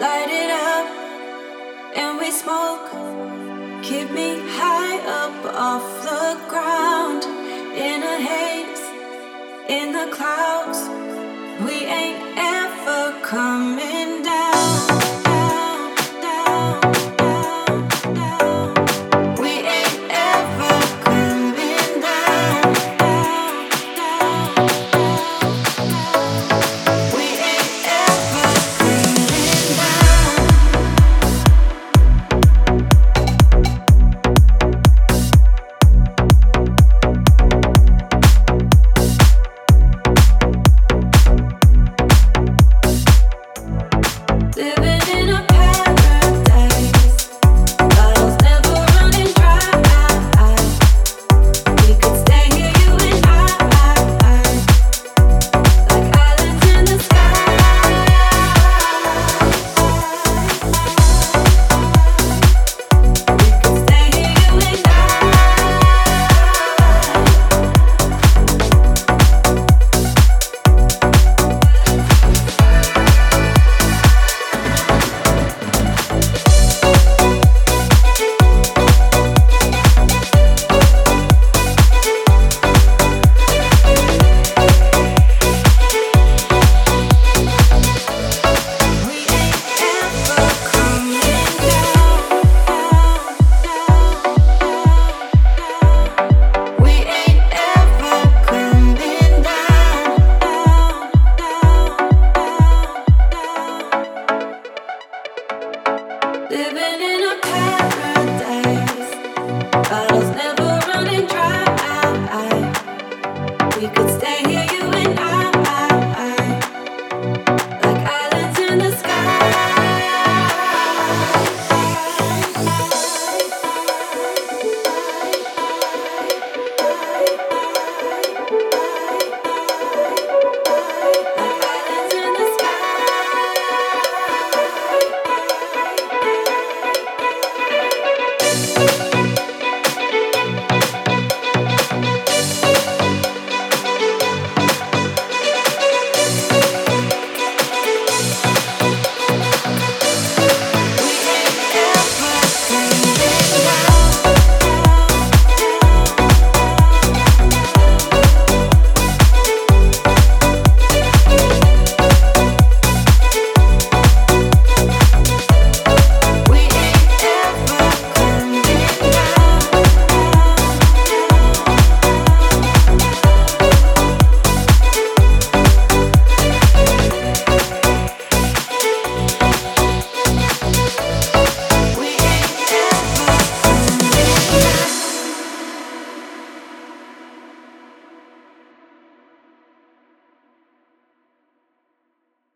light it up, and we smoke. Keep me high up off the ground, in a haze, in the clouds. We ain't ever coming. hear you and I.